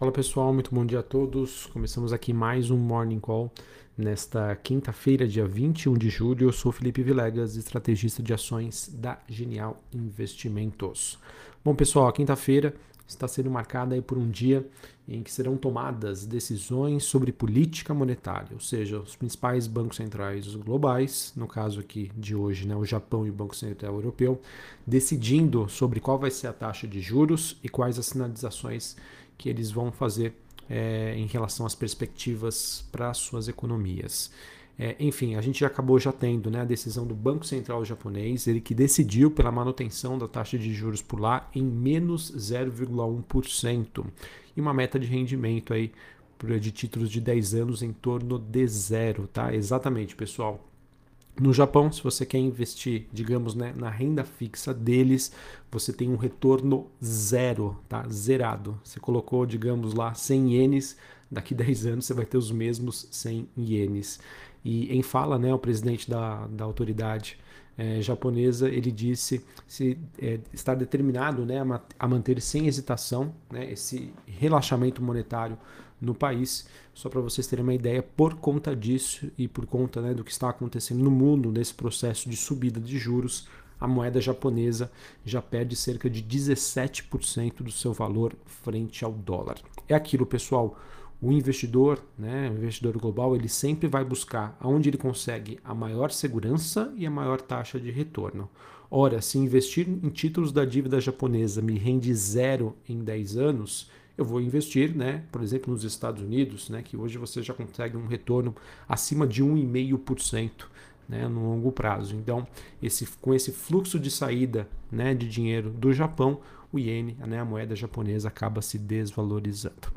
Fala pessoal, muito bom dia a todos. Começamos aqui mais um Morning Call nesta quinta-feira, dia 21 de julho. Eu sou Felipe Vilegas, estrategista de ações da Genial Investimentos. Bom pessoal, quinta-feira está sendo marcada por um dia em que serão tomadas decisões sobre política monetária, ou seja, os principais bancos centrais globais, no caso aqui de hoje, né, o Japão e o Banco Central Europeu, decidindo sobre qual vai ser a taxa de juros e quais as sinalizações que eles vão fazer é, em relação às perspectivas para suas economias. É, enfim, a gente acabou já tendo né, a decisão do Banco Central japonês, ele que decidiu pela manutenção da taxa de juros por lá em menos 0,1% e uma meta de rendimento aí de títulos de 10 anos em torno de zero, tá? Exatamente, pessoal. No Japão, se você quer investir, digamos, né, na renda fixa deles, você tem um retorno zero, tá? Zerado. Você colocou, digamos lá, 100 ienes, daqui 10 anos você vai ter os mesmos 100 ienes. E em fala, né, o presidente da, da autoridade é, japonesa, ele disse se é, determinado né, a, a manter sem hesitação né, esse relaxamento monetário no país. Só para vocês terem uma ideia, por conta disso e por conta né, do que está acontecendo no mundo nesse processo de subida de juros, a moeda japonesa já perde cerca de 17% do seu valor frente ao dólar. É aquilo, pessoal. O investidor, né, o investidor global, ele sempre vai buscar aonde ele consegue a maior segurança e a maior taxa de retorno. Ora, se investir em títulos da dívida japonesa me rende zero em 10 anos, eu vou investir, né, por exemplo, nos Estados Unidos, né, que hoje você já consegue um retorno acima de 1,5%. Né, no longo prazo. Então, esse, com esse fluxo de saída né, de dinheiro do Japão, o iene, né, a moeda japonesa, acaba se desvalorizando.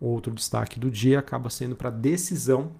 Outro destaque do dia acaba sendo para a decisão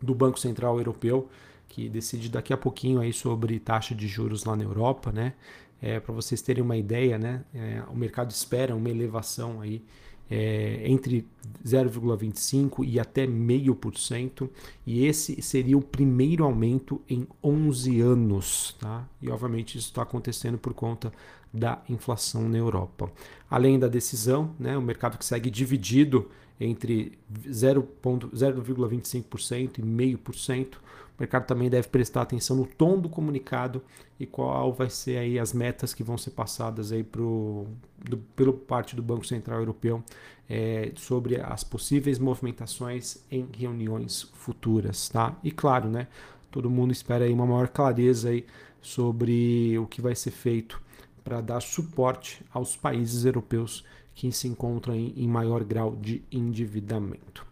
do Banco Central Europeu, que decide daqui a pouquinho aí sobre taxa de juros lá na Europa, né? É, para vocês terem uma ideia, né? É, o mercado espera uma elevação aí é, entre 0,25% e até 0,5%, e esse seria o primeiro aumento em 11 anos. Tá? E obviamente isso está acontecendo por conta da inflação na Europa. Além da decisão, né, o mercado que segue dividido entre 0,25% e 0,5%, o mercado também deve prestar atenção no tom do comunicado e qual vai ser aí as metas que vão ser passadas aí pro, do, pelo parte do Banco Central Europeu é, sobre as possíveis movimentações em reuniões futuras, tá? E claro, né? Todo mundo espera aí uma maior clareza aí sobre o que vai ser feito para dar suporte aos países europeus que se encontram em, em maior grau de endividamento.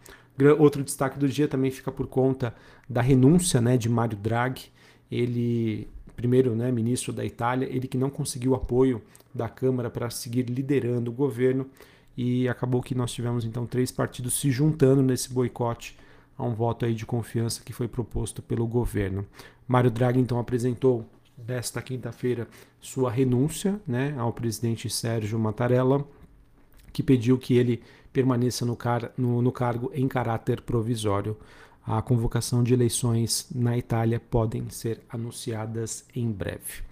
Outro destaque do dia também fica por conta da renúncia né, de Mário Draghi, ele primeiro né, ministro da Itália, ele que não conseguiu apoio da Câmara para seguir liderando o governo e acabou que nós tivemos então três partidos se juntando nesse boicote a um voto aí de confiança que foi proposto pelo governo. Mário Draghi então apresentou desta quinta-feira sua renúncia né, ao presidente Sérgio Mattarella, que pediu que ele permaneça no, car no, no cargo em caráter provisório. A convocação de eleições na Itália podem ser anunciadas em breve.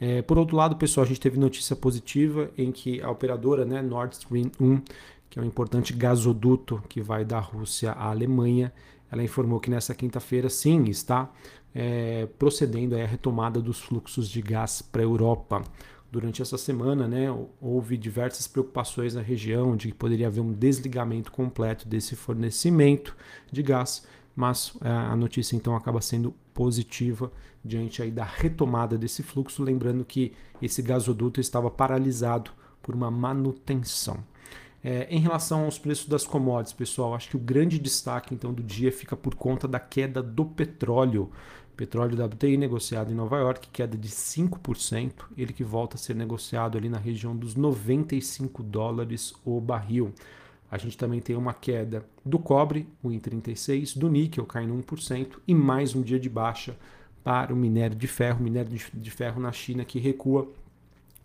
É, por outro lado, pessoal, a gente teve notícia positiva em que a operadora né, Nord Stream 1, que é um importante gasoduto que vai da Rússia à Alemanha, ela informou que nessa quinta-feira, sim, está é, procedendo à retomada dos fluxos de gás para a Europa. Durante essa semana, né, houve diversas preocupações na região de que poderia haver um desligamento completo desse fornecimento de gás, mas é, a notícia então acaba sendo positiva diante aí da retomada desse fluxo, lembrando que esse gasoduto estava paralisado por uma manutenção. É, em relação aos preços das commodities, pessoal, acho que o grande destaque então do dia fica por conta da queda do petróleo. Petróleo WTI negociado em Nova York, queda de 5%, ele que volta a ser negociado ali na região dos 95 dólares o barril. A gente também tem uma queda do cobre, 1,36, do níquel caindo 1% e mais um dia de baixa para o minério de ferro, minério de ferro na China que recua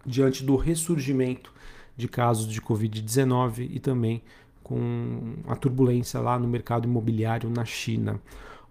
diante do ressurgimento de casos de Covid-19 e também com a turbulência lá no mercado imobiliário na China.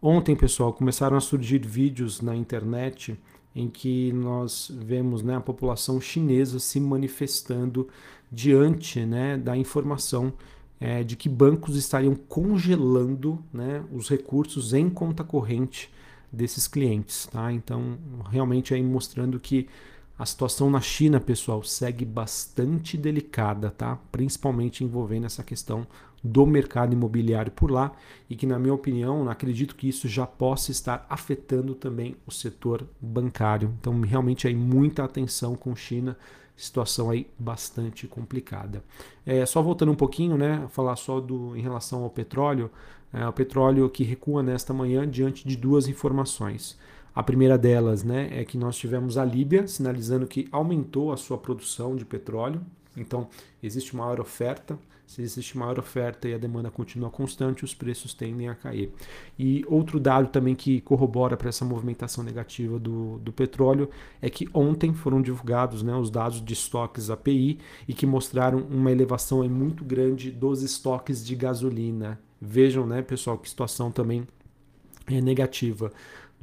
Ontem, pessoal, começaram a surgir vídeos na internet em que nós vemos né, a população chinesa se manifestando diante né, da informação é, de que bancos estariam congelando né, os recursos em conta corrente desses clientes. Tá? Então, realmente aí mostrando que a situação na China, pessoal, segue bastante delicada, tá? Principalmente envolvendo essa questão do mercado imobiliário por lá e que, na minha opinião, acredito que isso já possa estar afetando também o setor bancário. Então, realmente aí muita atenção com China, situação aí bastante complicada. É, só voltando um pouquinho, né, falar só do em relação ao petróleo, é, o petróleo que recua nesta manhã diante de duas informações. A primeira delas né, é que nós tivemos a Líbia sinalizando que aumentou a sua produção de petróleo. Então, existe maior oferta. Se existe maior oferta e a demanda continua constante, os preços tendem a cair. E outro dado também que corrobora para essa movimentação negativa do, do petróleo é que ontem foram divulgados né, os dados de estoques API e que mostraram uma elevação muito grande dos estoques de gasolina. Vejam, né, pessoal, que situação também é negativa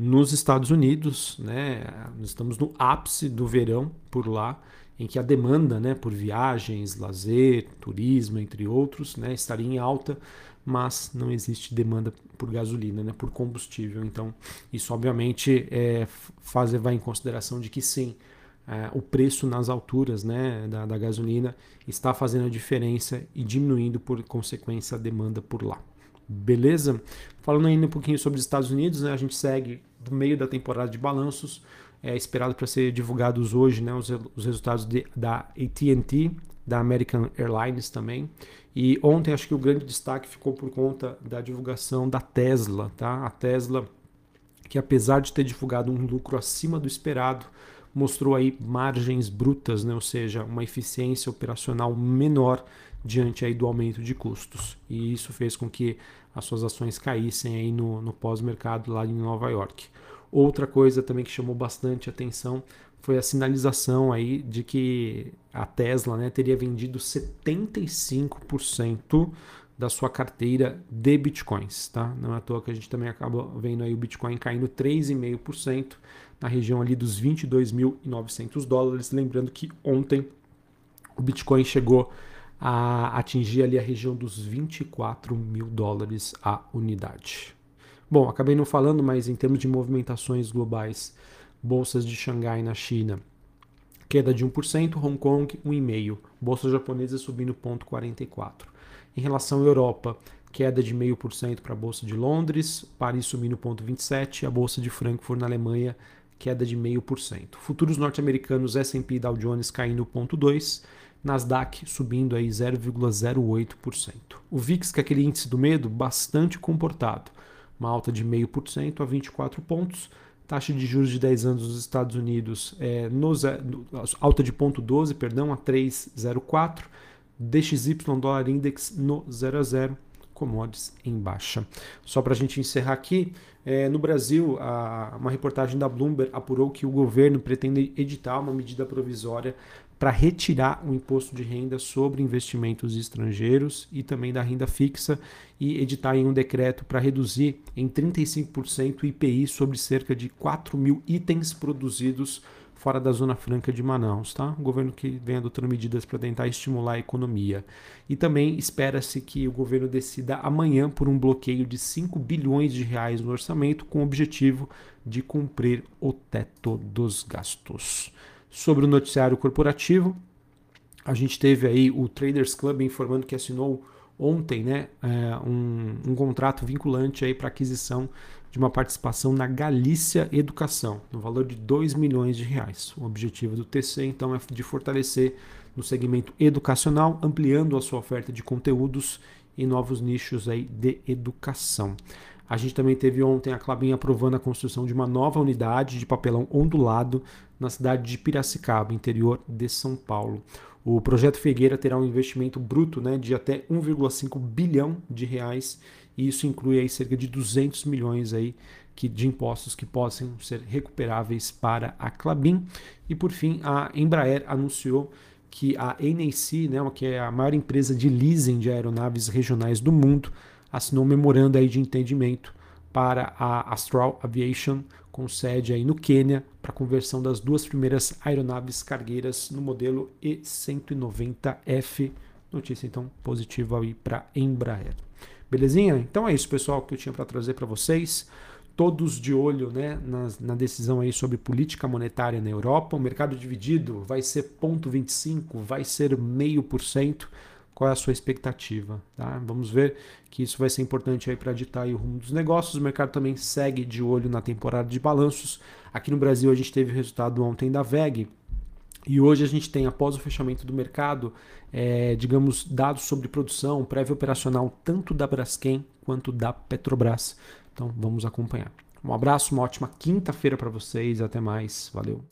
nos Estados Unidos, né, nós estamos no ápice do verão por lá, em que a demanda né, por viagens, lazer, turismo, entre outros, né, estaria em alta, mas não existe demanda por gasolina, né, por combustível. Então, isso obviamente é, faz levar em consideração de que sim, é, o preço nas alturas né, da, da gasolina está fazendo a diferença e diminuindo por consequência a demanda por lá. Beleza? Falando ainda um pouquinho sobre os Estados Unidos, né, a gente segue do meio da temporada de balanços, é esperado para ser divulgados hoje né, os, os resultados de, da AT&T, da American Airlines também. E ontem acho que o grande destaque ficou por conta da divulgação da Tesla, tá? A Tesla que apesar de ter divulgado um lucro acima do esperado, mostrou aí margens brutas, né? ou seja, uma eficiência operacional menor diante aí do aumento de custos. E isso fez com que as suas ações caíssem aí no, no pós-mercado lá em Nova York. Outra coisa também que chamou bastante atenção foi a sinalização aí de que a Tesla né, teria vendido 75% da sua carteira de bitcoins, tá? Não é à toa que a gente também acaba vendo aí o Bitcoin caindo 3,5% na região ali dos 22.900 dólares, lembrando que ontem o Bitcoin chegou a atingir ali a região dos 24 mil dólares a unidade. Bom, acabei não falando, mas em termos de movimentações globais, bolsas de Xangai na China, queda de 1%, Hong Kong 1,5%, bolsa japonesa subindo 0,44%. Em relação à Europa, queda de 0,5% para a bolsa de Londres, Paris subindo 0,27%, a bolsa de Frankfurt na Alemanha queda de 0,5%. Futuros norte-americanos S&P Dow Jones caindo 0,2%, Nasdaq subindo aí 0,08%. O VIX, que é aquele índice do medo, bastante comportado, uma alta de 0,5% a 24 pontos. Taxa de juros de 10 anos nos Estados Unidos é no, alta de 0,12, perdão, a 3,04. DXY dólar index no 0 a 0 commodities em baixa. Só para a gente encerrar aqui, é, no Brasil, a, uma reportagem da Bloomberg apurou que o governo pretende editar uma medida provisória para retirar o imposto de renda sobre investimentos estrangeiros e também da renda fixa e editar em um decreto para reduzir em 35% o IPI sobre cerca de 4 mil itens produzidos fora da Zona Franca de Manaus, tá? O governo que vem adotando medidas para tentar estimular a economia. E também espera-se que o governo decida amanhã por um bloqueio de 5 bilhões de reais no orçamento com o objetivo de cumprir o teto dos gastos. Sobre o noticiário corporativo, a gente teve aí o Traders Club informando que assinou ontem né, é, um, um contrato vinculante para aquisição de uma participação na Galícia Educação, no valor de 2 milhões de reais. O objetivo do TC, então, é de fortalecer no segmento educacional, ampliando a sua oferta de conteúdos em novos nichos aí de educação. A gente também teve ontem a Clabin aprovando a construção de uma nova unidade de papelão ondulado na cidade de Piracicaba, interior de São Paulo. O projeto Figueira terá um investimento bruto né, de até 1,5 bilhão de reais e isso inclui aí cerca de 200 milhões aí que, de impostos que possam ser recuperáveis para a Clabin. E por fim, a Embraer anunciou que a NAC, né, que é a maior empresa de leasing de aeronaves regionais do mundo, assinou um memorando aí de entendimento para a Astral Aviation, com sede aí no Quênia, para conversão das duas primeiras aeronaves cargueiras no modelo E190F Notícia então positiva aí para Embraer. Belezinha? Então é isso, pessoal, que eu tinha para trazer para vocês. Todos de olho né, na, na, decisão aí sobre política monetária na Europa. O mercado dividido vai ser 0,25, vai ser meio por cento. Qual é a sua expectativa? Tá? Vamos ver que isso vai ser importante para ditar o rumo dos negócios. O mercado também segue de olho na temporada de balanços. Aqui no Brasil a gente teve o resultado ontem da VEG, e hoje a gente tem, após o fechamento do mercado, é, digamos, dados sobre produção, prévia operacional, tanto da Braskem quanto da Petrobras. Então vamos acompanhar. Um abraço, uma ótima quinta-feira para vocês. Até mais. Valeu.